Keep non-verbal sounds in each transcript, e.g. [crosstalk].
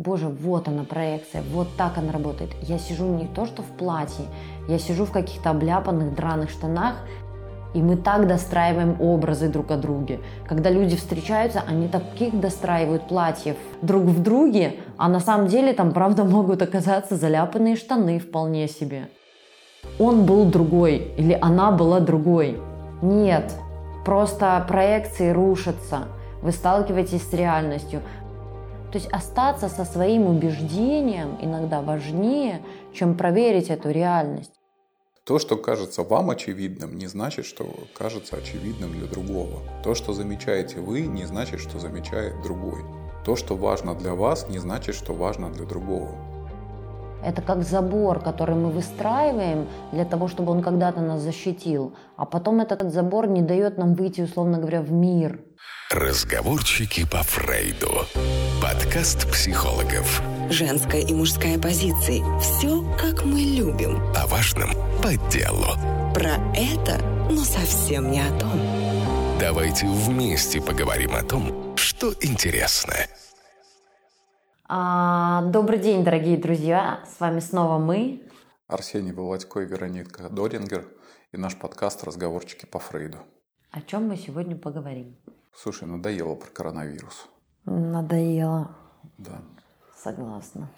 боже, вот она проекция, вот так она работает. Я сижу не то что в платье, я сижу в каких-то обляпанных драных штанах, и мы так достраиваем образы друг о друге. Когда люди встречаются, они таких достраивают платьев друг в друге, а на самом деле там, правда, могут оказаться заляпанные штаны вполне себе. Он был другой или она была другой. Нет, просто проекции рушатся. Вы сталкиваетесь с реальностью. То есть остаться со своим убеждением иногда важнее, чем проверить эту реальность. То, что кажется вам очевидным, не значит, что кажется очевидным для другого. То, что замечаете вы, не значит, что замечает другой. То, что важно для вас, не значит, что важно для другого. Это как забор, который мы выстраиваем для того, чтобы он когда-то нас защитил. А потом этот забор не дает нам выйти, условно говоря, в мир. Разговорчики по Фрейду. Подкаст психологов. Женская и мужская позиции. Все, как мы любим. О важном по делу. Про это, но совсем не о том. Давайте вместе поговорим о том, что интересно. А, добрый день, дорогие друзья. С вами снова мы. Арсений Володько и Вероника Дорингер и наш подкаст «Разговорчики по Фрейду». О чем мы сегодня поговорим? Слушай, надоело про коронавирус. Надоело. Да. Согласна.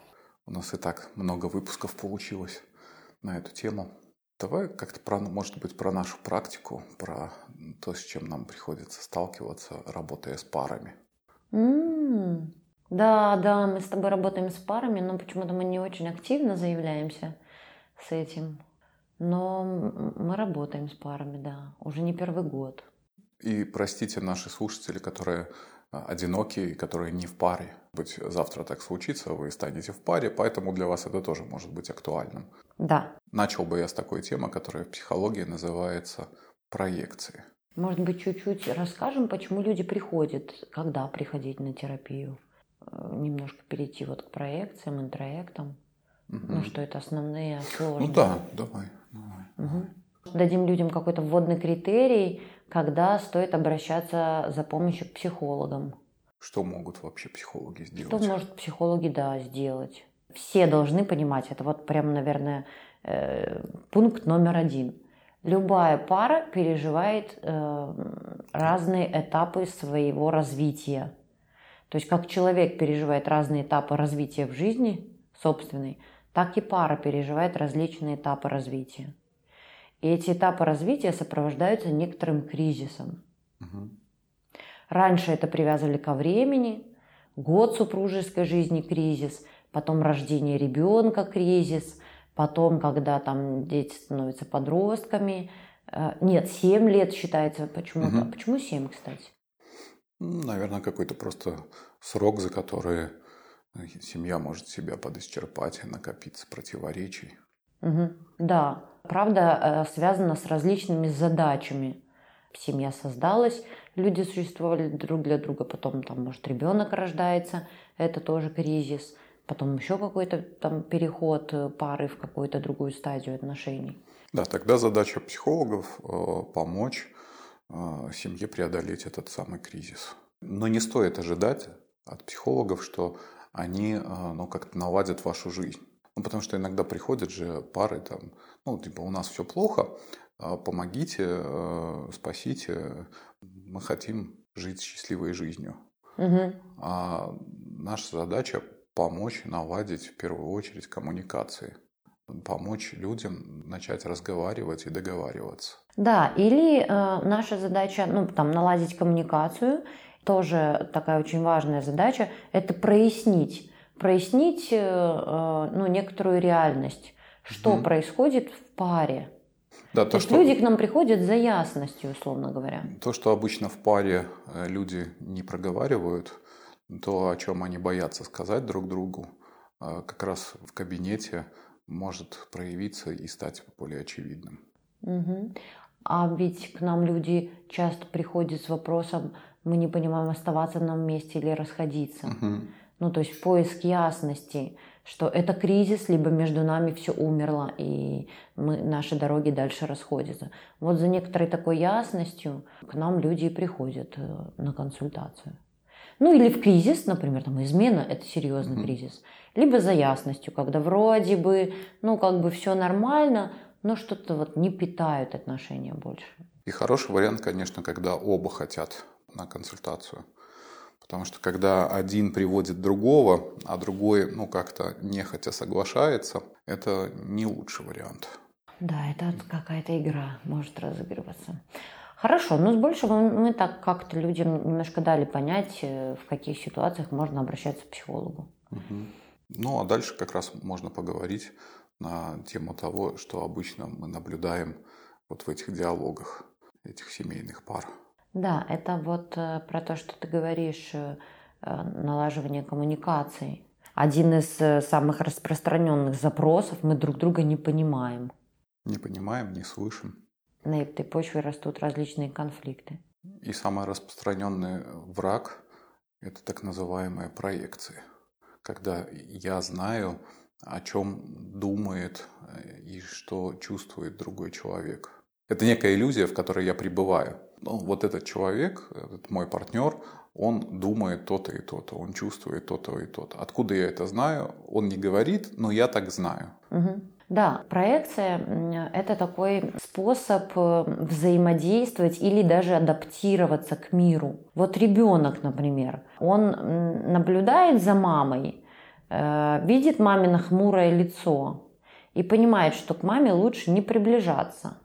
У нас и так много выпусков получилось на эту тему. Давай как-то, про, может быть, про нашу практику, про то, с чем нам приходится сталкиваться, работая с парами. М-м-м. Да, да, мы с тобой работаем с парами, но почему-то мы не очень активно заявляемся с этим. Но мы работаем с парами, да, уже не первый год. И простите наши слушатели, которые а, одинокие, которые не в паре. Быть завтра так случится, вы станете в паре, поэтому для вас это тоже может быть актуальным. Да. Начал бы я с такой темы, которая в психологии называется проекции. Может быть, чуть-чуть расскажем, почему люди приходят, когда приходить на терапию? Э, немножко перейти вот к проекциям, интроектам. Угу. Ну, что это основные сложности. Ну да, давай. давай, угу. Дадим людям какой-то вводный критерий, когда стоит обращаться за помощью к психологам. Что могут вообще психологи сделать? Что может психологи, да, сделать? Все должны понимать, это вот прям, наверное, э, пункт номер один. Любая пара переживает э, разные этапы своего развития. То есть как человек переживает разные этапы развития в жизни собственной, так и пара переживает различные этапы развития. И эти этапы развития сопровождаются некоторым кризисом. Угу. Раньше это привязывали ко времени, год супружеской жизни кризис, потом рождение ребенка кризис, потом, когда там дети становятся подростками. Э, нет, 7 лет считается почему-то. Угу. Почему 7, кстати? Наверное, какой-то просто срок, за который семья может себя подисчерпать и накопиться противоречий. Угу. Да, правда, э, связано с различными задачами. Семья создалась, люди существовали друг для друга, потом там, может, ребенок рождается, это тоже кризис, потом еще какой-то там переход э, пары в какую-то другую стадию отношений. Да, тогда задача психологов э, помочь семье преодолеть этот самый кризис. Но не стоит ожидать от психологов, что они ну, как-то наладят вашу жизнь. Ну, потому что иногда приходят же пары, там, ну, типа, у нас все плохо, а, помогите, спасите, мы хотим жить счастливой жизнью. Угу. А наша задача помочь наладить в первую очередь коммуникации помочь людям начать разговаривать и договариваться. Да, или э, наша задача, ну, там, наладить коммуникацию, тоже такая очень важная задача, это прояснить, прояснить, э, э, ну, некоторую реальность, что угу. происходит в паре. Да, то, то что... люди к нам приходят за ясностью, условно говоря. То, что обычно в паре э, люди не проговаривают, то, о чем они боятся сказать друг другу, как раз в кабинете может проявиться и стать более очевидным. Угу. А ведь к нам люди часто приходят с вопросом, мы не понимаем, оставаться нам вместе или расходиться. Угу. Ну, то есть поиск ясности, что это кризис, либо между нами все умерло, и мы, наши дороги дальше расходятся. Вот за некоторой такой ясностью к нам люди и приходят э, на консультацию. Ну или в кризис, например, там измена – это серьезный mm-hmm. кризис. Либо за ясностью, когда вроде бы, ну как бы все нормально, но что-то вот не питают отношения больше. И хороший вариант, конечно, когда оба хотят на консультацию. Потому что когда один приводит другого, а другой, ну, как-то нехотя соглашается, это не лучший вариант. Да, это какая-то игра может разыгрываться. Хорошо, но с большего мы так как-то людям немножко дали понять, э, в каких ситуациях можно обращаться к психологу. Угу. Ну, а дальше как раз можно поговорить на тему того, что обычно мы наблюдаем вот в этих диалогах этих семейных пар. Да, это вот э, про то, что ты говоришь, э, налаживание коммуникаций. Один из самых распространенных запросов мы друг друга не понимаем. Не понимаем, не слышим на этой почве растут различные конфликты. И самый распространенный враг – это так называемые проекции. Когда я знаю, о чем думает э, и что чувствует другой человек. Это некая иллюзия, в которой я пребываю. Ну, вот этот человек, этот мой партнер, он думает то-то и то-то, он чувствует то-то и то-то. Откуда я это знаю? Он не говорит, но я так знаю. Угу. Да, проекция – это такой способ э, взаимодействовать или даже адаптироваться к миру. Вот ребенок, например, он наблюдает за мамой, э, видит мамино хмурое лицо и понимает, что к маме лучше не приближаться.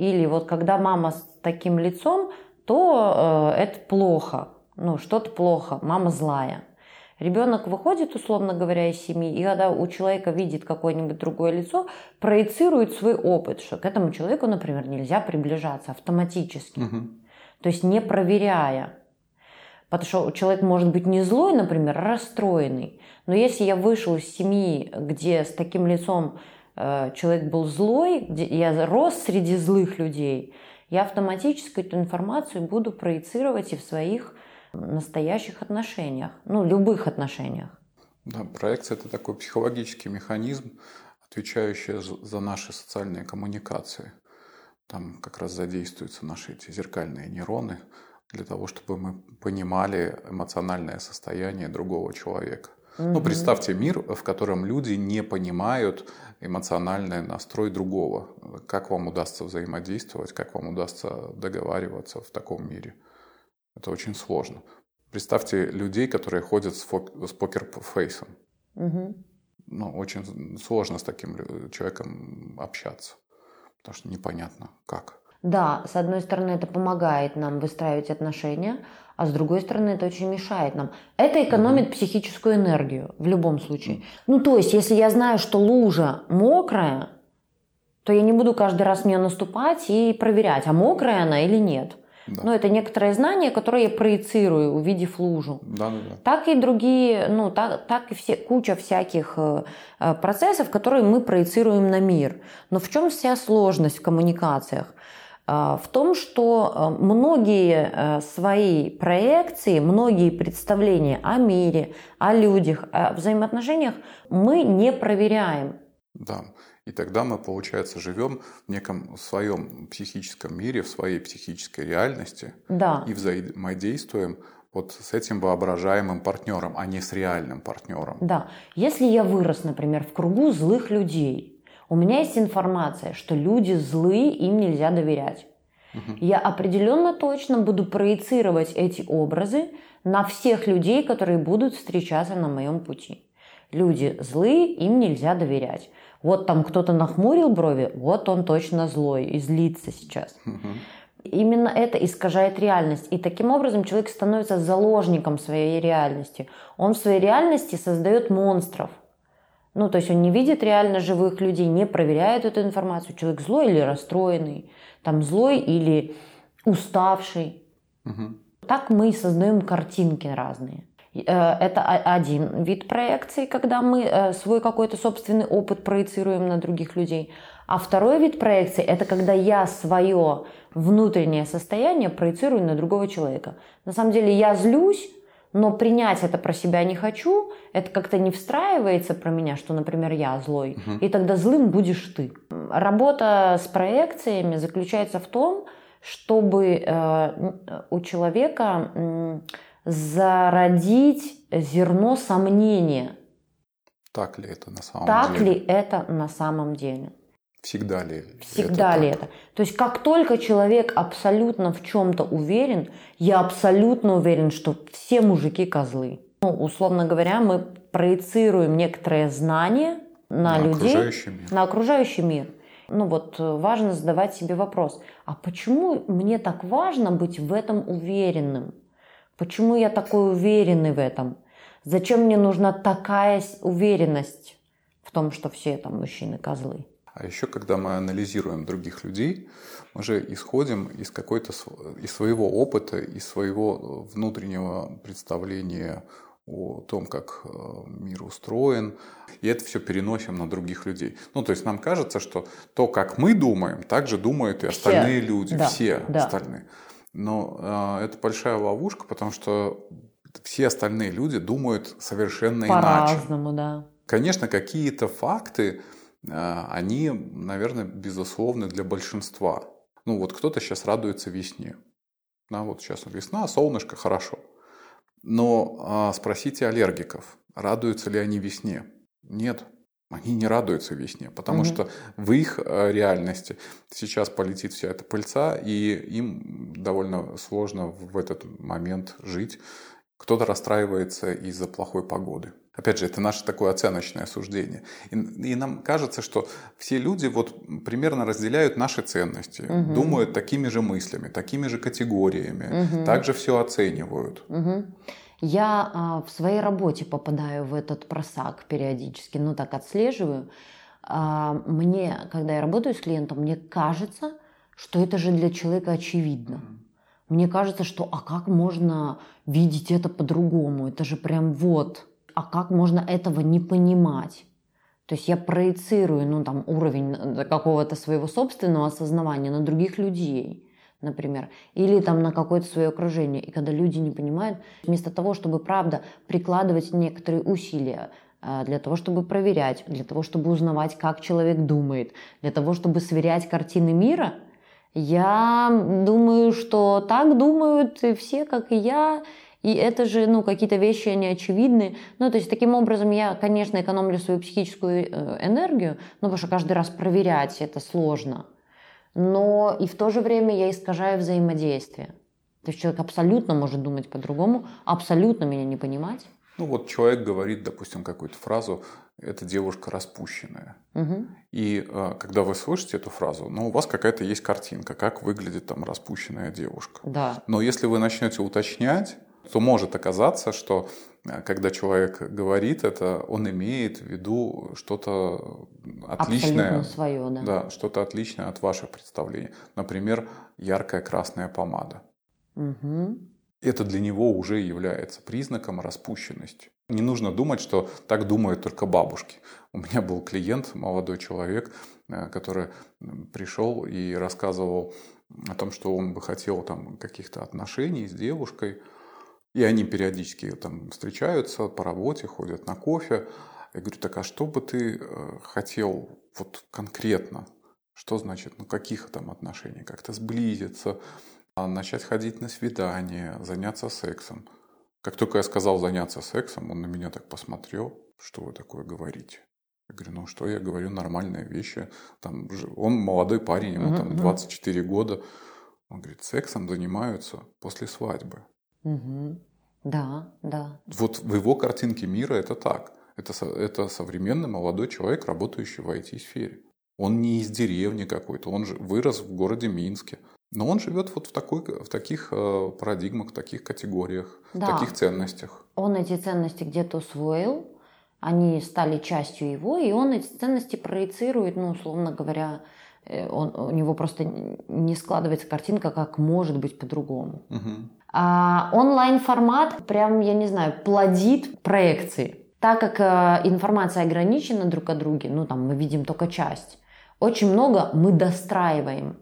Или вот когда мама с таким лицом, то э, это плохо, ну что-то плохо, мама злая. Ребенок выходит, условно говоря, из семьи, и когда у человека видит какое-нибудь другое лицо, проецирует свой опыт, что к этому человеку, например, нельзя приближаться автоматически. Угу. То есть не проверяя. Потому что человек может быть не злой, например, а расстроенный. Но если я вышел из семьи, где с таким лицом человек был злой, я рос среди злых людей, я автоматически эту информацию буду проецировать и в своих настоящих отношениях, ну, любых отношениях. Да, проекция – это такой психологический механизм, отвечающий за наши социальные коммуникации. Там как раз задействуются наши эти зеркальные нейроны для того, чтобы мы понимали эмоциональное состояние другого человека. Угу. Ну, представьте мир, в котором люди не понимают эмоциональный настрой другого. Как вам удастся взаимодействовать, как вам удастся договариваться в таком мире – это очень сложно. Представьте людей, которые ходят с, фок- с покер-фейсом. Угу. Ну, очень сложно с таким человеком общаться, потому что непонятно как. Да, с одной стороны, это помогает нам выстраивать отношения, а с другой стороны, это очень мешает нам. Это экономит угу. психическую энергию в любом случае. Ну, то есть, если я знаю, что лужа мокрая, то я не буду каждый раз в нее наступать и проверять, а мокрая она или нет. Да. Но это некоторое знание, которое я проецирую, увидев лужу. Да, да, да. Так и другие, ну, так, так и все, куча всяких э, э, процессов, которые мы проецируем на мир. Но в чем вся сложность в коммуникациях? Э, в том, что многие свои проекции, многие представления о мире, о людях, о взаимоотношениях мы не проверяем. Да. И тогда мы, получается, живем в неком своем психическом мире, в своей психической реальности да. и взаимодействуем вот с этим воображаемым партнером, а не с реальным партнером. Да. Если я вырос, например, в кругу злых людей, у меня есть информация, что люди злые, им нельзя доверять. Угу. Я определенно точно буду проецировать эти образы на всех людей, которые будут встречаться на моем пути. Люди злые, им нельзя доверять. Вот там кто-то нахмурил брови, вот он точно злой и злится сейчас. Именно это искажает реальность. И таким образом человек становится заложником своей реальности. Он в своей реальности создает монстров. Ну, то есть он не видит реально живых людей, не проверяет эту информацию. Человек злой или расстроенный, там злой или уставший. Угу. Так мы создаем картинки разные. Э, это один вид проекции, когда мы э, свой какой-то собственный опыт проецируем на других людей. А второй вид проекции – это когда я свое внутреннее состояние проецирую на другого человека. На самом деле я злюсь, но принять это про себя не хочу, это как-то не встраивается про меня, что, например, я злой, угу. и тогда злым будешь ты. Работа с проекциями заключается в том, чтобы э, у человека зародить зерно сомнения. Так ли это на самом так деле? ли это на самом деле? Всегда ли? Всегда это ли так? это? То есть как только человек абсолютно в чем-то уверен, я абсолютно уверен, что все мужики козлы. Ну, условно говоря, мы проецируем некоторые знания на, На людей, окружающий мир. на окружающий мир. Ну вот э, важно задавать себе вопрос, а почему мне так важно быть в этом уверенным? Почему я такой уверенный в этом? Зачем мне нужна такая уверенность в том, что все там мужчины козлы? А еще, когда мы анализируем других людей, мы же исходим из какой-то из своего опыта, из своего э, внутреннего представления о том, как э, мир устроен, и это все переносим на других людей. Ну, то есть нам кажется, что то, как мы думаем, так же думают и Все. остальные люди, Да, все да. остальные. Но э, это большая ловушка, потому что все остальные люди думают совершенно иначе. По-разному, да. Конечно, какие-то факты, они, наверное, безусловны для большинства. Ну вот кто-то сейчас радуется весне. Да, вот сейчас весна, солнышко, хорошо. Но а, спросите аллергиков, радуются ли они весне? Нет, они не радуются весне, потому Мгм. что в их э, реальности сейчас полетит вся эта пыльца, и им довольно сложно в этот момент жить. Кто-то расстраивается из-за плохой погоды. Опять же, это наше такое оценочное суждение. И, и нам кажется, что все люди вот примерно разделяют наши ценности, Мгм. думают такими же мыслями, такими же категориями, Мгм. также все оценивают. Мгм. Я а, в своей работе попадаю в этот просак периодически, ну так отслеживаю. А, мне, когда я работаю с клиентом, мне кажется, что это же для человека очевидно. Мне кажется, что а как можно видеть это по-другому? Это же прям вот. А как можно этого не понимать? То есть я проецирую ну, там, уровень э, какого-то своего собственного осознавания на других людей, например, или там на какое-то свое окружение. И когда люди не понимают, вместо того, чтобы, правда, прикладывать некоторые усилия э, для того, чтобы проверять, для того, чтобы узнавать, как человек думает, для того, чтобы сверять картины мира, я думаю, что так думают все, как и я, и это же, ну, какие-то вещи, они очевидны. Ну, то есть, таким образом, я, конечно, экономлю свою психическую э, энергию, ну, потому что каждый раз проверять это сложно. Но и в то же время я искажаю взаимодействие. То есть, человек абсолютно может думать по-другому, абсолютно меня не понимать. Ну вот человек говорит, допустим, какую-то фразу, эта девушка распущенная. Мгм. И э, когда вы слышите эту фразу, ну у вас какая-то есть картинка, как выглядит там распущенная девушка. Да. Но если вы начнете уточнять, то может оказаться, что э, когда человек говорит это, он имеет в виду что-то отличное. Абсолютно свое, да. Да, что-то отличное от ваших представлений. Например, яркая красная помада. Мгм. Это для него уже является признаком распущенности. Не нужно думать, что так думают только бабушки. У меня был клиент, молодой человек, э, который пришел и рассказывал о том, что он бы хотел там каких-то отношений с девушкой. И они периодически там встречаются по работе, ходят на кофе. Я говорю, так а что бы ты э, хотел вот конкретно? Что значит, ну каких там отношений? Как-то сблизиться, а, начать ходить на свидание, заняться сексом. Как только я сказал заняться сексом, он на меня так посмотрел, что вы такое говорите. Я говорю, ну что я говорю, нормальные вещи. Там, он молодой парень, ему там мгм. 24 года. Он говорит, сексом занимаются после свадьбы. Мгм. Да, да. Вот в его картинке мира это так. Это, это современный молодой человек, работающий в IT-сфере. Он не из деревни какой-то, он же вырос в городе Минске. Но он живет вот в, такой, в таких э, парадигмах, в таких категориях, Да. в таких ценностях. Он эти ценности где-то усвоил, они стали частью его, и он эти ценности проецирует, ну, условно говоря, э, он, у него просто не складывается картинка, как может быть по-другому. Мгм. А онлайн-формат прям, я не знаю, плодит проекции. Так как э, информация ограничена друг от друга, ну там мы видим только часть, очень много мы достраиваем.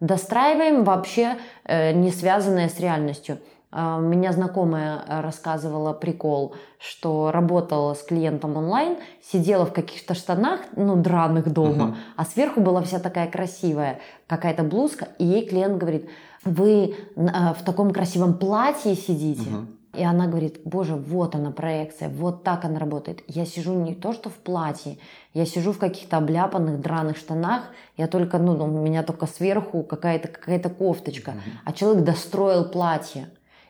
Достраиваем вообще э, не связанное с реальностью. А, меня знакомая э, рассказывала прикол, что работала с клиентом онлайн, сидела в каких-то штанах, ну, драных дома, Мгм. а сверху была вся такая красивая какая-то блузка, и ей клиент говорит, вы э, в таком красивом платье сидите? Мгм. И она говорит, боже, вот она проекция, вот так она работает. Я сижу не то, что в платье, я сижу в каких-то обляпанных драных штанах, я только, ну, у меня только сверху какая-то какая кофточка, а человек достроил платье.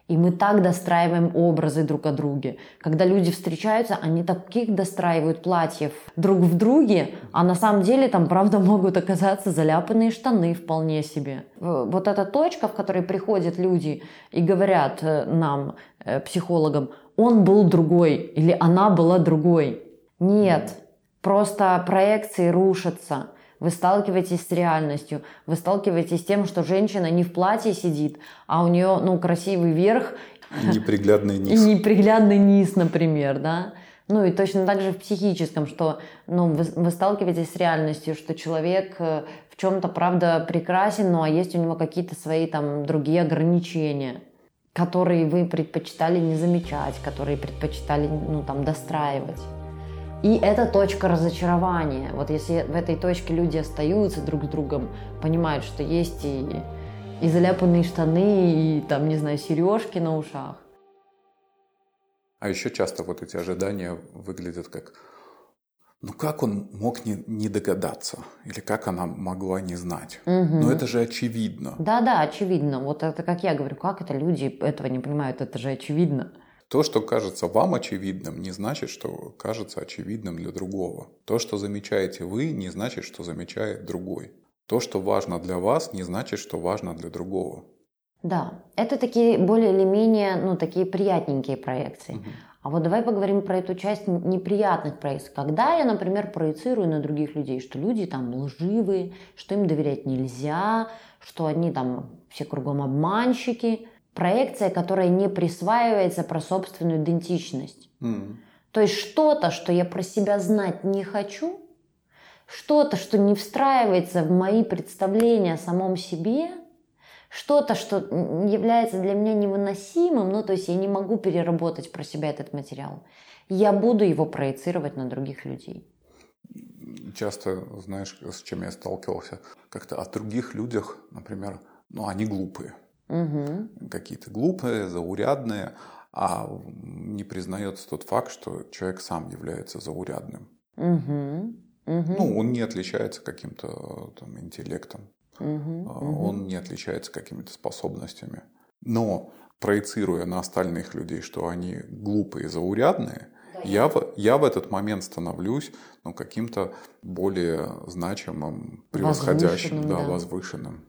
И мы так достраиваем образы друг о друге. Когда люди встречаются, они таких достраивают платьев друг в друге, а на самом деле там, правда, [laughs] могут оказаться заляпанные штаны вполне себе. Вот эта точка, в которой приходят люди и говорят э, нам, э, психологам, он был другой или она была другой. Нет, просто проекции рушатся вы сталкиваетесь с реальностью, вы сталкиваетесь с тем, что женщина не в платье сидит, а у нее, ну, красивый верх. Неприглядный [laughs] низ. И неприглядный низ, например, да. Ну и точно так же в психическом, что ну, вы, вы сталкиваетесь с реальностью, что человек э, в чем-то, правда, прекрасен, ну а есть у него какие-то свои там другие ограничения, которые вы предпочитали не замечать, которые предпочитали ну, там, достраивать. И это точка разочарования. Вот если в этой точке люди остаются друг с другом, понимают, что есть и, и заляпанные штаны, и там, не знаю, сережки на ушах. А еще часто вот эти ожидания выглядят как ну как он мог не, не догадаться? Или как она могла не знать? Угу. Ну это же очевидно. Да-да, очевидно. Вот это как я говорю, как это люди этого не понимают, это же очевидно. То, что кажется вам очевидным, не значит, что кажется очевидным для другого. То, что замечаете вы, не значит, что замечает другой. То, что важно для вас, не значит, что важно для другого. Да, это такие более или менее, ну, такие приятненькие проекции. Угу. А вот давай поговорим про эту часть неприятных проекций. Когда я, например, проецирую на других людей, что люди там лживые, что им доверять нельзя, что они там все кругом обманщики – проекция, которая не присваивается про собственную идентичность. Mm. То есть что-то, что я про себя знать не хочу, что-то, что не встраивается в мои представления о самом себе, что-то, что является для меня невыносимым, ну то есть я не могу переработать про себя этот материал, я буду его проецировать на других людей. Часто, знаешь, с чем я сталкивался, как-то о других людях, например, ну они глупые угу. какие-то глупые, заурядные, а не признается тот факт, что человек сам является заурядным. Угу. Угу. Ну, он не отличается каким-то там, интеллектом, угу. он не отличается какими-то способностями. Но проецируя на остальных людей, что они глупые, заурядные, я в, я в этот момент становлюсь ну, каким-то более значимым, превосходящим, возвышенным, да, да. возвышенным.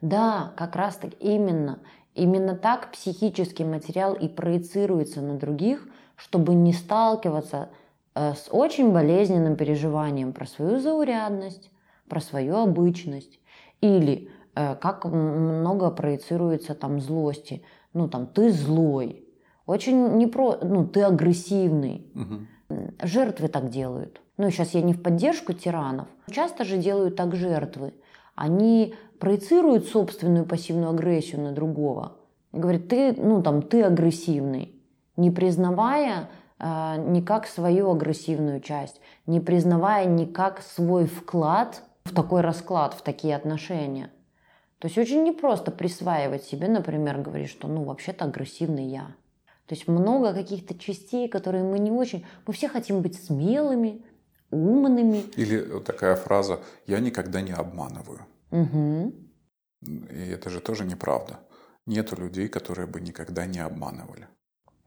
Да, как раз так именно. Именно так психический материал и проецируется на других, чтобы не сталкиваться э, с очень болезненным переживанием про свою заурядность, про свою обычность. Или э, как много проецируется там злости. Ну там ты злой, очень не про, ну ты агрессивный. Угу. Жертвы так делают. Ну сейчас я не в поддержку тиранов. Часто же делают так жертвы. Они проецируют собственную пассивную агрессию на другого. Говорит, ты, ну, там, ты агрессивный, не признавая э, никак свою агрессивную часть, не признавая никак свой вклад в такой расклад, в такие отношения. То есть очень непросто присваивать себе, например, говорить, что ну вообще-то агрессивный я. То есть много каких-то частей, которые мы не очень... Мы все хотим быть смелыми, умными. Или такая фраза «я никогда не обманываю». Угу. И это же тоже неправда. Нету людей, которые бы никогда не обманывали.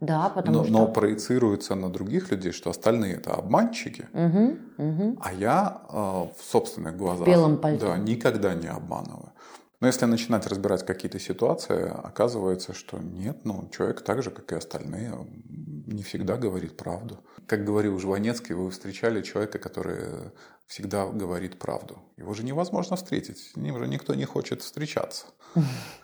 Да, потому но, что... Но проецируется на других людей, что остальные это обманщики, угу, угу. а я э, в собственных глазах Белом пальто. да, никогда не обманываю. Но если начинать разбирать какие-то ситуации, оказывается, что нет, ну, человек так же, как и остальные, не всегда говорит правду. Как говорил Жванецкий, вы встречали человека, который всегда говорит правду. Его же невозможно встретить, с ним же никто не хочет встречаться. [laughs]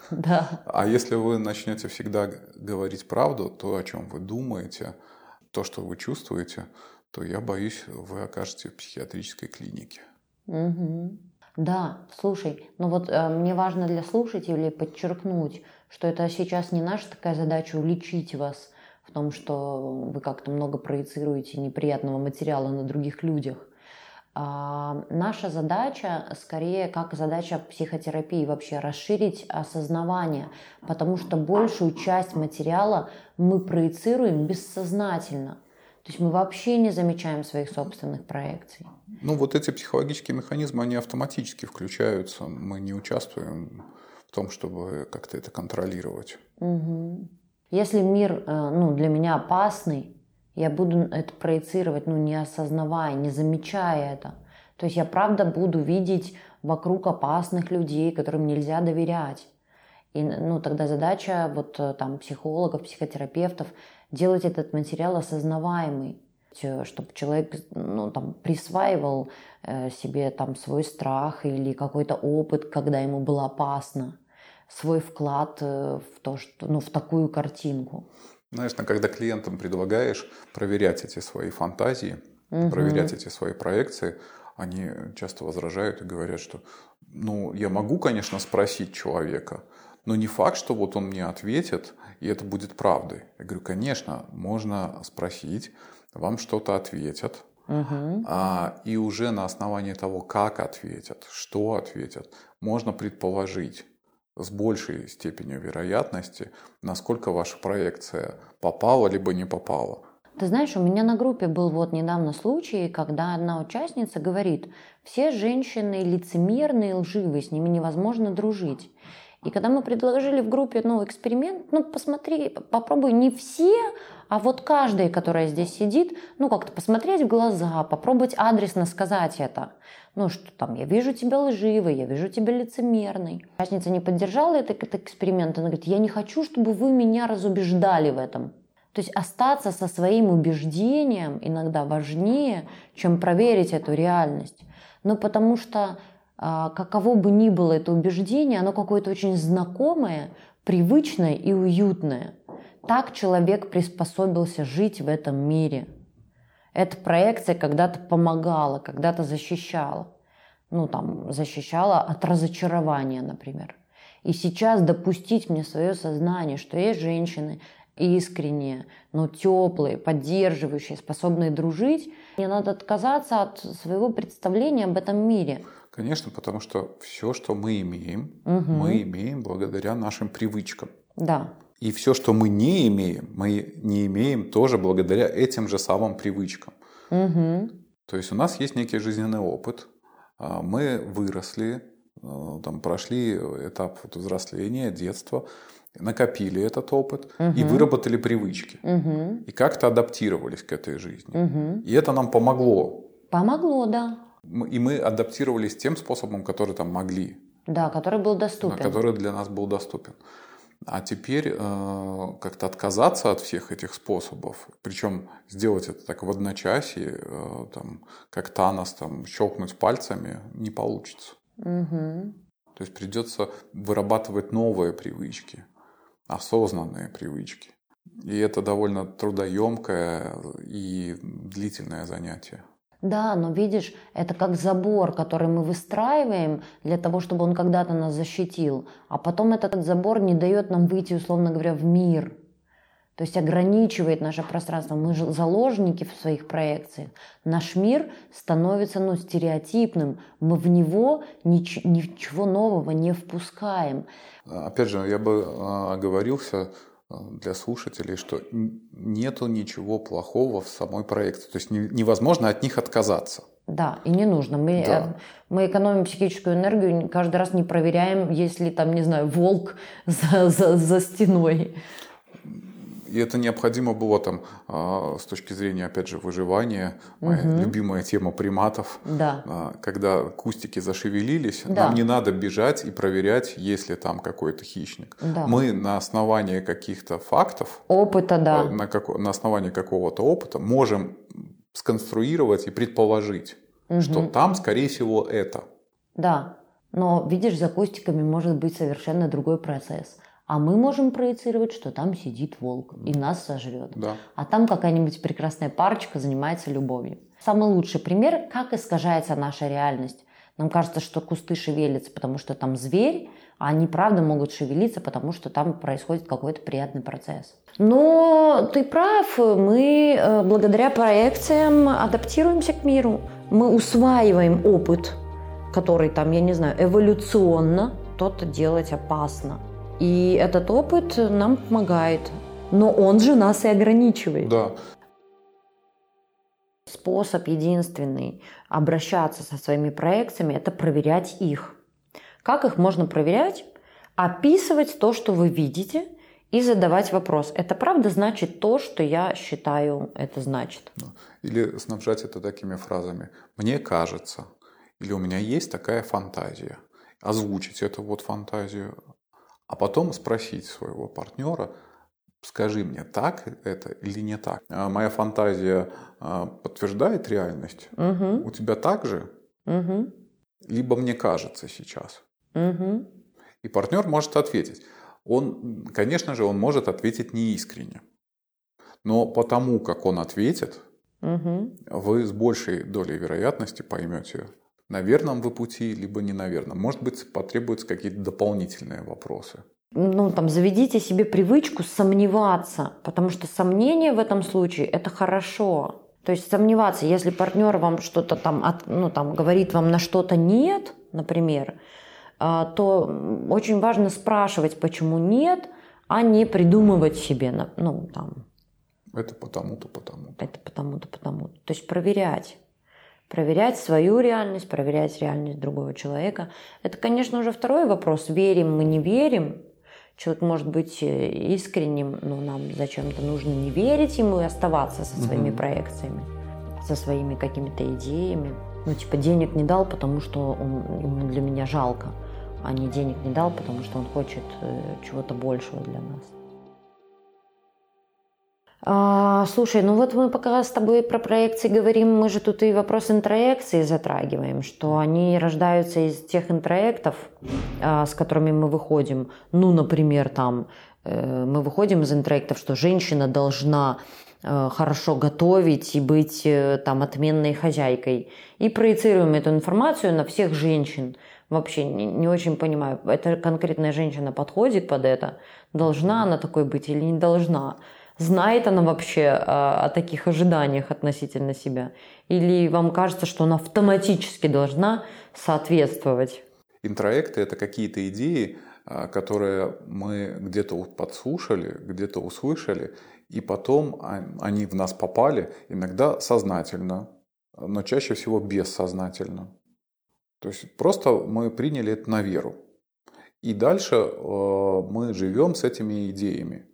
Да. А если вы начнете всегда говорить правду, то, о чем вы думаете, то, что вы чувствуете, то я боюсь, вы окажетесь в психиатрической клинике. Угу. Да, слушай, ну вот э, мне важно для слушателей подчеркнуть, что это сейчас не наша такая задача уличить вас в том, что вы как-то много проецируете неприятного материала на других людях. А, наша задача, скорее, как задача психотерапии, вообще расширить осознавание, потому что большую часть материала мы проецируем бессознательно. То есть мы вообще не замечаем своих собственных проекций. Ну, вот эти психологические механизмы, они автоматически включаются. Мы не участвуем в том, чтобы как-то это контролировать. Угу. Если мир э, ну, для меня опасный, я буду это проецировать, ну, не осознавая, не замечая это. То есть я правда буду видеть вокруг опасных людей, которым нельзя доверять. И ну, тогда задача вот э, там психологов, психотерапевтов делать этот материал осознаваемый, чтобы человек ну, там, присваивал э, себе там свой страх или какой-то опыт, когда ему было опасно, свой вклад э, в то, что, ну, в такую картинку. Знаешь, когда клиентам предлагаешь проверять эти свои фантазии, угу. проверять эти свои проекции, они часто возражают и говорят, что ну, я могу, конечно, спросить человека, но не факт, что вот он мне ответит, и это будет правдой. Я говорю, конечно, можно спросить, вам что-то ответят, угу. а, и уже на основании того, как ответят, что ответят, можно предположить, с большей степенью вероятности, насколько ваша проекция попала либо не попала. Ты знаешь, у меня на группе был вот недавно случай, когда одна участница говорит, все женщины лицемерные, лживые, с ними невозможно дружить. И когда мы предложили в группе ну, эксперимент, ну посмотри, попробуй не все, а вот каждая, которая здесь сидит, ну как-то посмотреть в глаза, попробовать адресно сказать это. Ну что там, я вижу тебя лживой, я вижу тебя лицемерной. Участница не поддержала этот, этот эксперимент, она говорит, я не хочу, чтобы вы меня разубеждали в этом. То есть остаться со своим убеждением иногда важнее, чем проверить эту реальность. Ну потому что каково бы ни было это убеждение, оно какое-то очень знакомое, привычное и уютное. Так человек приспособился жить в этом мире. Эта проекция когда-то помогала, когда-то защищала. Ну, там, защищала от разочарования, например. И сейчас допустить мне свое сознание, что есть женщины искренние, но теплые, поддерживающие, способные дружить, мне надо отказаться от своего представления об этом мире – Конечно, потому что все, что мы имеем, угу. мы имеем благодаря нашим привычкам. Да. И все, что мы не имеем, мы не имеем тоже благодаря этим же самым привычкам. Угу. То есть у нас есть некий жизненный опыт. А, мы выросли, а, там, прошли этап взросления, детства, накопили этот опыт угу. и выработали привычки. Угу. И как-то адаптировались к этой жизни. Угу. И это нам помогло. Помогло, да. И мы адаптировались тем способом, который там могли. Да, который был доступен. Который для нас был доступен. А теперь э, как-то отказаться от всех этих способов, причем сделать это так в одночасье, э, там, как Танос, там, щелкнуть пальцами, не получится. Угу. То есть придется вырабатывать новые привычки, осознанные привычки. И это довольно трудоемкое и длительное занятие. Да, но видишь, это как забор, который мы выстраиваем для того, чтобы он когда-то нас защитил, а потом этот забор не дает нам выйти, условно говоря, в мир. То есть ограничивает наше пространство. Мы же заложники в своих проекциях. Наш мир становится ну, стереотипным. Мы в него нич- ничего нового не впускаем. Опять же, я бы а, оговорился, для слушателей, что нету ничего плохого в самой проекции. То есть невозможно от них отказаться. Да, и не нужно. Мы, да. Э, мы экономим психическую энергию, каждый раз не проверяем, есть ли там, не знаю, волк [laughs] за, за, за стеной. И это необходимо было там а, с точки зрения, опять же, выживания. Моя угу. любимая тема приматов. Да. А, когда кустики зашевелились, да. нам не надо бежать и проверять, есть ли там какой-то хищник. Да. Мы на основании каких-то фактов, опыта, да. Э, на, как, на основании какого-то опыта можем сконструировать и предположить, угу. что там, скорее всего, это. Да. Но видишь, за кустиками может быть совершенно другой процесс. А мы можем проецировать, что там сидит волк и нас сожрет. Да. А там какая-нибудь прекрасная парочка занимается любовью. Самый лучший пример, как искажается наша реальность. Нам кажется, что кусты шевелятся, потому что там зверь, а они правда могут шевелиться, потому что там происходит какой-то приятный процесс. Но ты прав, мы э, благодаря проекциям адаптируемся к миру. Мы усваиваем опыт, который там, я не знаю, эволюционно что-то делать опасно. И этот опыт нам помогает. Но он же нас и ограничивает. Да. Способ единственный обращаться со своими проекциями – это проверять их. Как их можно проверять? Описывать то, что вы видите, и задавать вопрос. Это правда значит то, что я считаю это значит? Или снабжать это такими фразами. Мне кажется. Или у меня есть такая фантазия. Озвучить эту вот фантазию. А потом спросить своего партнера, скажи мне, так это или не так. А моя фантазия а, подтверждает реальность. Угу. У тебя так же? Угу. Либо мне кажется сейчас. Угу. И партнер может ответить. Он, конечно же, он может ответить неискренне. Но потому, как он ответит, угу. вы с большей долей вероятности поймете, на верном вы пути, либо не на верном. Может быть, потребуются какие-то дополнительные вопросы. Ну, там, заведите себе привычку сомневаться, потому что сомнение в этом случае – это хорошо. То есть сомневаться, если партнер вам что-то там, ну, там говорит вам на что-то нет, например, а, то очень важно спрашивать, почему нет, а не придумывать себе, ну, там. Это потому-то, потому-то. Это потому-то, потому-то. То есть проверять. Проверять свою реальность, проверять реальность другого человека. Это, конечно, уже второй вопрос. Верим мы, не верим. Человек может быть э, искренним, но нам зачем-то нужно не верить ему и оставаться со своими угу. проекциями, со своими какими-то идеями. Ну, типа, денег не дал, потому что он, ему для меня жалко, а не денег не дал, потому что он хочет э, чего-то большего для нас. А, слушай, ну вот мы пока с тобой про проекции говорим, мы же тут и вопрос интроекции затрагиваем, что они рождаются из тех интроектов, а, с которыми мы выходим. Ну, например, там э, мы выходим из интроектов, что женщина должна э, хорошо готовить и быть э, там отменной хозяйкой. И проецируем эту информацию на всех женщин. Вообще не, не очень понимаю, эта конкретная женщина подходит под это? Должна она такой быть или не должна? Знает она вообще о, о таких ожиданиях относительно себя? Или вам кажется, что она автоматически должна соответствовать? Интроекты – это какие-то идеи, а, которые мы где-то подслушали, где-то услышали, и потом они в нас попали, иногда сознательно, но чаще всего бессознательно. То есть просто мы приняли это на веру. И дальше э, мы живем с этими идеями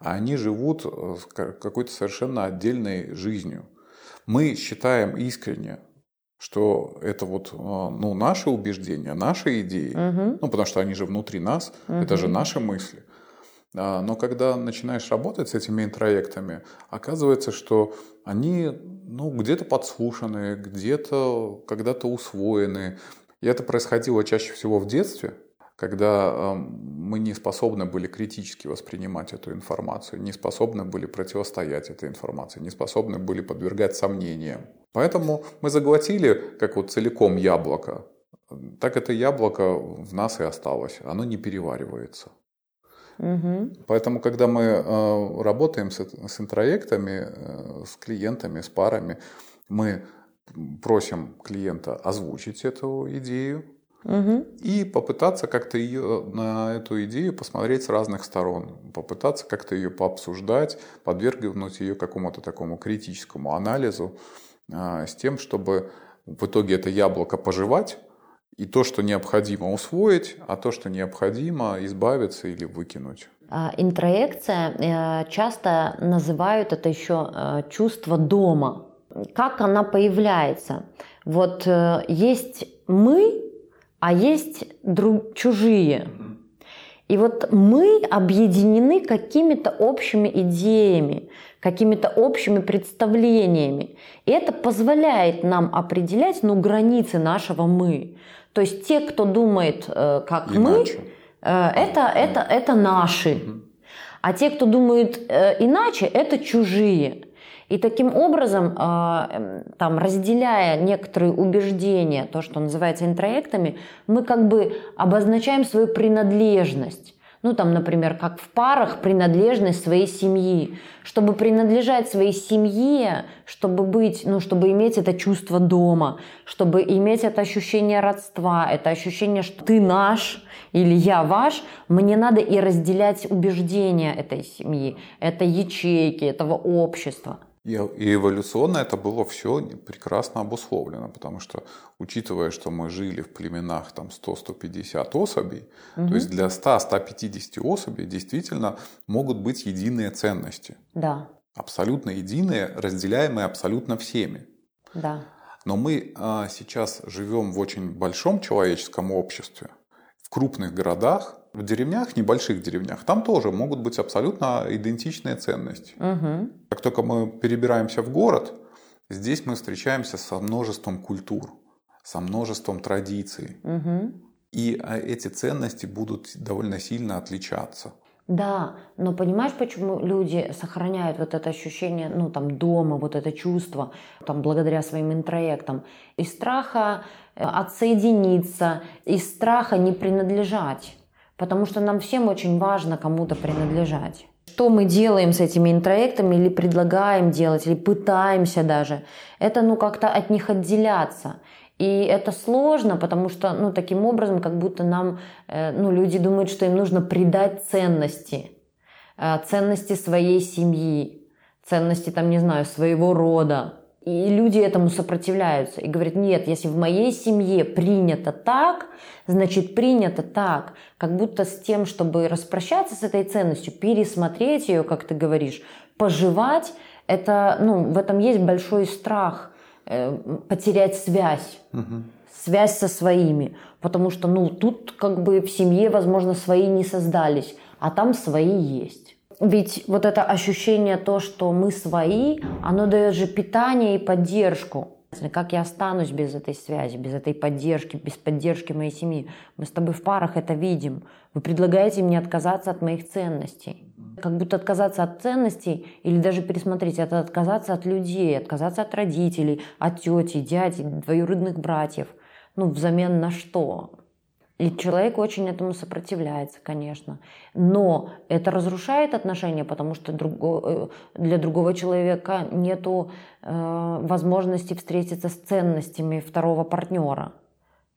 а они живут э, какой-то совершенно отдельной жизнью. Мы считаем искренне, что это вот э, ну, наши убеждения, наши идеи, угу. ну, потому что они же внутри нас, угу. это же наши мысли. А, но когда начинаешь работать с этими интроектами, оказывается, что они ну, где-то подслушаны, где-то когда-то усвоены. И это происходило чаще всего в детстве, когда мы не способны были критически воспринимать эту информацию, не способны были противостоять этой информации, не способны были подвергать сомнениям. Поэтому мы заглотили, как вот целиком яблоко, так это яблоко в нас и осталось, оно не переваривается. Угу. Поэтому, когда мы э, работаем с, с интроектами, э, с клиентами, с парами, мы просим клиента озвучить эту идею, Угу. И попытаться как-то ее на эту идею посмотреть с разных сторон, попытаться как-то ее пообсуждать, подвергнуть ее какому-то такому критическому анализу а, с тем, чтобы в итоге это яблоко пожевать и то, что необходимо усвоить, а то, что необходимо избавиться или выкинуть. А, интроекция э, часто называют это еще э, чувство дома. Как она появляется? Вот э, есть мы, а есть друг, чужие. И вот мы объединены какими-то общими идеями, какими-то общими представлениями. И это позволяет нам определять ну, границы нашего «мы». То есть те, кто думает, э, как Иначе. мы, э, это, это, это наши. А те, кто думает э, иначе, это чужие. И таким образом, а, эм, там, разделяя некоторые убеждения, то, что называется интроектами, мы как бы обозначаем свою принадлежность. Ну, там, например, как в парах принадлежность своей семьи. Чтобы принадлежать своей семье, чтобы быть, ну, чтобы иметь это чувство дома, чтобы иметь это ощущение родства, это ощущение, что ты наш или я ваш, мне надо и разделять убеждения этой семьи, этой ячейки, этого общества. И, и эволюционно это было все прекрасно обусловлено, потому что, учитывая, что мы жили в племенах там 100-150 особей, угу. то есть для 100-150 особей действительно могут быть единые ценности. Да. Абсолютно единые, разделяемые абсолютно всеми. Да. Но мы а, сейчас живем в очень большом человеческом обществе, в крупных городах, в деревнях, небольших деревнях, там тоже могут быть абсолютно идентичные ценности. Угу. Как только мы перебираемся в город, здесь мы встречаемся со множеством культур, со множеством традиций. Угу. И а, эти ценности будут довольно сильно отличаться. Да, но понимаешь, почему люди сохраняют вот это ощущение, ну, там, дома, вот это чувство, там, благодаря своим интроектам, из страха э, отсоединиться, из страха не принадлежать. Потому что нам всем очень важно кому-то принадлежать. Что мы делаем с этими интроектами или предлагаем делать, или пытаемся даже, это ну как-то от них отделяться. И это сложно, потому что, ну, таким образом, как будто нам, э, ну, люди думают, что им нужно придать ценности, э, ценности своей семьи, ценности, там, не знаю, своего рода, и люди этому сопротивляются и говорят, нет, если в моей семье принято так, значит принято так. Как будто с тем, чтобы распрощаться с этой ценностью, пересмотреть ее, как ты говоришь, поживать, это, ну, в этом есть большой страх э, потерять связь. Угу. Связь со своими. Потому что, ну, тут как бы в семье, возможно, свои не создались, а там свои есть. Ведь вот это ощущение то, что мы свои, оно дает же питание и поддержку. Как я останусь без этой связи, без этой поддержки, без поддержки моей семьи? Мы с тобой в парах это видим. Вы предлагаете мне отказаться от моих ценностей. Как будто отказаться от ценностей или даже пересмотреть, это отказаться от людей, отказаться от родителей, от тети, дяди, двоюродных братьев. Ну, взамен на что? И человек очень этому сопротивляется, конечно. Но это разрушает отношения, потому что э, для другого человека нет э, возможности встретиться с ценностями второго партнера.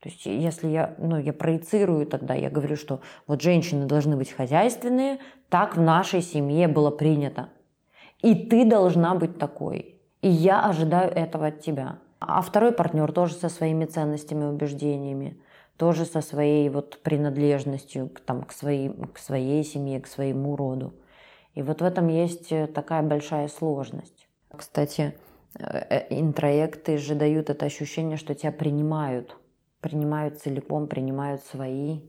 То есть если я, ну, я проецирую тогда, я говорю, что вот женщины должны быть хозяйственные, так в нашей семье было принято. И ты должна быть такой. И я ожидаю этого от тебя. А второй партнер тоже со своими ценностями, убеждениями тоже со своей вот принадлежностью к, там, к, своей, к своей семье, к своему роду. И вот в этом есть э, такая большая сложность. Кстати, э, э, интроекты же дают это ощущение, что тебя принимают. Принимают целиком, принимают свои.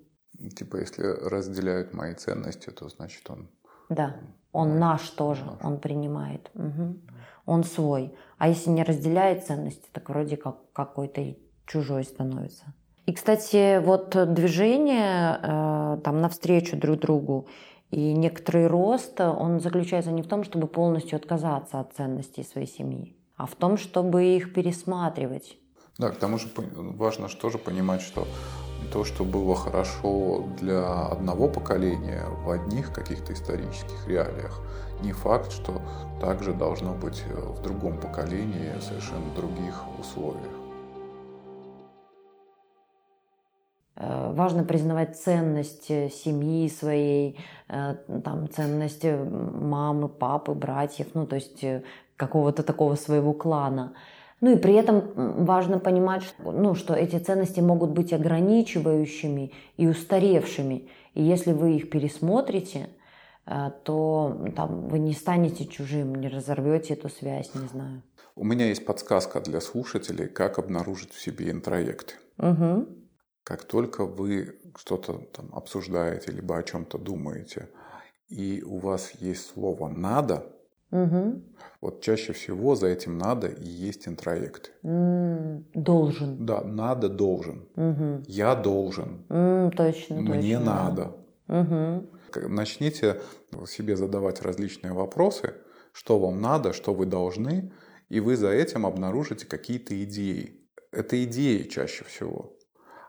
Типа, если разделяют мои ценности, то значит он... Да, он наш тоже, наш. он принимает. Угу. Он свой. А если не разделяет ценности, так вроде как какой-то чужой становится. И, кстати, вот движение э, там навстречу друг другу и некоторый рост, он заключается не в том, чтобы полностью отказаться от ценностей своей семьи, а в том, чтобы их пересматривать. Да, к тому же важно тоже понимать, что то, что было хорошо для одного поколения в одних каких-то исторических реалиях, не факт, что также должно быть в другом поколении совершенно других условиях. Важно признавать ценность э, семьи своей, э, там, ценность мамы, папы, братьев, ну, то есть какого-то такого своего клана. Ну и при этом важно понимать, что, ну, что эти ценности могут быть ограничивающими и устаревшими. И если вы их пересмотрите, то там, вы не станете чужим, не разорвете эту связь, не знаю. У меня есть подсказка для слушателей, как обнаружить в себе интроекты. Угу. Как только вы что-то там обсуждаете, либо о чем-то думаете, и у вас есть слово «надо», угу. вот чаще всего за этим «надо» и есть интроекты. должен. Да, «надо» должен. Угу. Я должен. М, точно, Мне точно, надо. Угу. Начните себе задавать различные вопросы, что вам надо, что вы должны, и вы за этим обнаружите какие-то идеи. Это идеи чаще всего.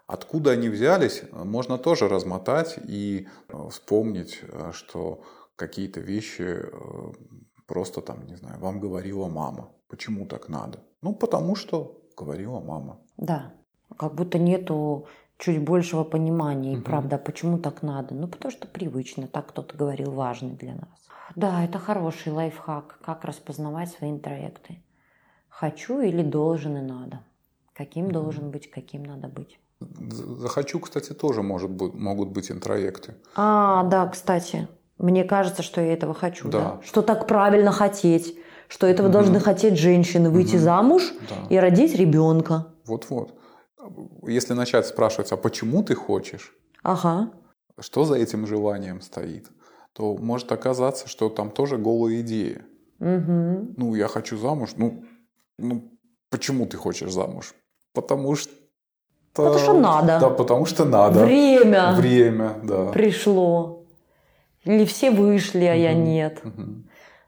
Откуда они взялись, можно тоже размотать и э, вспомнить, э, что какие-то вещи э, просто там, не знаю, вам говорила мама. Почему так надо? Ну, потому что говорила мама. Да, как будто нету чуть большего понимания, и правда, почему так надо? Ну, потому что привычно, так кто-то говорил, важный для нас. Да, это хороший лайфхак, как распознавать свои интроекты. Хочу или должен и надо. Каким должен быть, каким надо быть. Захочу, кстати, тоже может быть, могут быть интроекты. А, да, кстати. Мне кажется, что я этого хочу. Да. Да. Что так правильно хотеть. Что этого должны хотеть женщины. Выйти замуж Да. и родить ребенка. Вот-вот. Если начать спрашивать, а почему ты хочешь, Ага. что за этим желанием стоит, то может оказаться, что там тоже голые идеи. Угу. Ну, я хочу замуж. Ну, ну почему ты хочешь замуж? Потому что... Потому что надо. Да, потому что надо. Время Время, да. пришло. Или все вышли, а я нет. Мгм.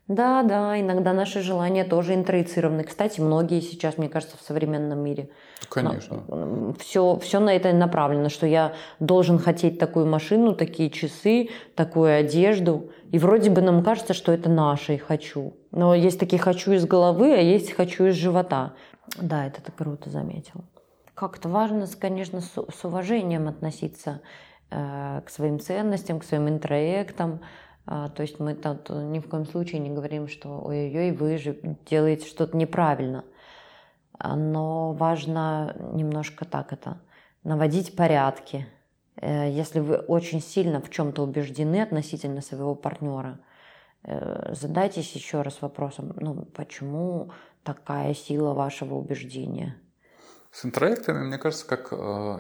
Да, да, иногда наши желания тоже интроицированы. Кстати, многие сейчас, мне кажется, в современном мире Конечно. все, все на это направлено, что я должен хотеть такую машину, такие часы, такую одежду. И вроде бы нам кажется, что это наше и хочу. Но есть такие хочу из головы, а есть хочу из живота. Да, это ты круто заметил. Как-то важно, конечно, с, с уважением относиться э, к своим ценностям, к своим интроектам. А, то есть мы тут ни в коем случае не говорим, что ой-ой-ой, вы же делаете что-то неправильно. А, Но важно немножко так это, наводить порядки. Э, Если вы очень сильно в чем-то убеждены относительно своего партнера, э, задайтесь еще раз вопросом, ну почему такая сила вашего убеждения? С интроектами, мне кажется, как э,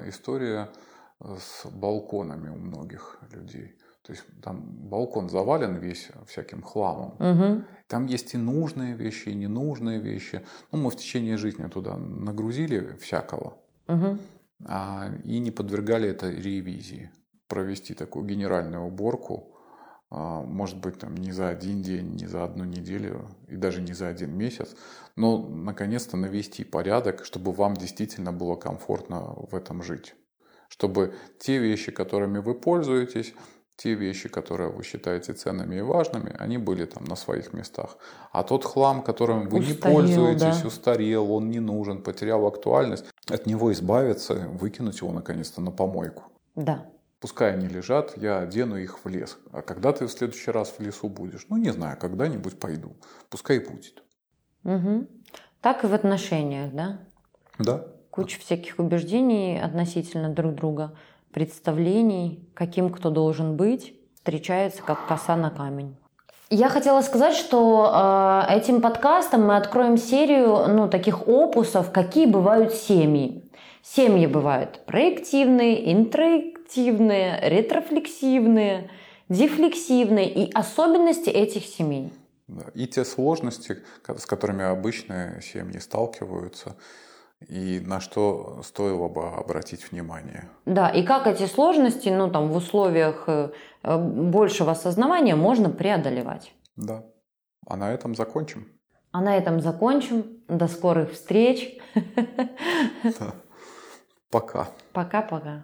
история э, с балконами у многих людей. То есть там балкон завален весь всяким хламом. Мгм. Там есть и нужные вещи, и ненужные вещи. Ну, мы в течение жизни туда нагрузили всякого Мгм. а, и не подвергали это ревизии. Провести такую генеральную уборку, может быть, там не за один день, не за одну неделю и даже не за один месяц, но наконец-то навести порядок, чтобы вам действительно было комфортно в этом жить. Чтобы те вещи, которыми вы пользуетесь, те вещи, которые вы считаете ценными и важными, они были там на своих местах. А тот хлам, которым вы не Устарел, пользуетесь, да. устарел, он не нужен, потерял актуальность, от него избавиться, выкинуть его наконец-то на помойку. Да. Пускай они лежат, я одену их в лес. А когда ты в следующий раз в лесу будешь? Ну, не знаю, когда-нибудь пойду. Пускай будет. Мгм. Так и в отношениях, да? Да? Куча всяких убеждений относительно друг друга, представлений, каким кто должен быть, встречается как коса на камень. Я хотела сказать, что э, этим подкастом мы откроем серию ну, таких опусов, какие бывают семьи. Семьи бывают проективные, интроективные, ретрофлексивные, дефлексивные и особенности этих семей. И те сложности, с которыми обычные семьи сталкиваются, и на что стоило бы обратить внимание. Да, и как эти сложности, ну там в условиях э, э, большего осознавания можно преодолевать. Да. А на этом закончим. А на этом закончим. До скорых встреч. Да. Пока. Пока-пока.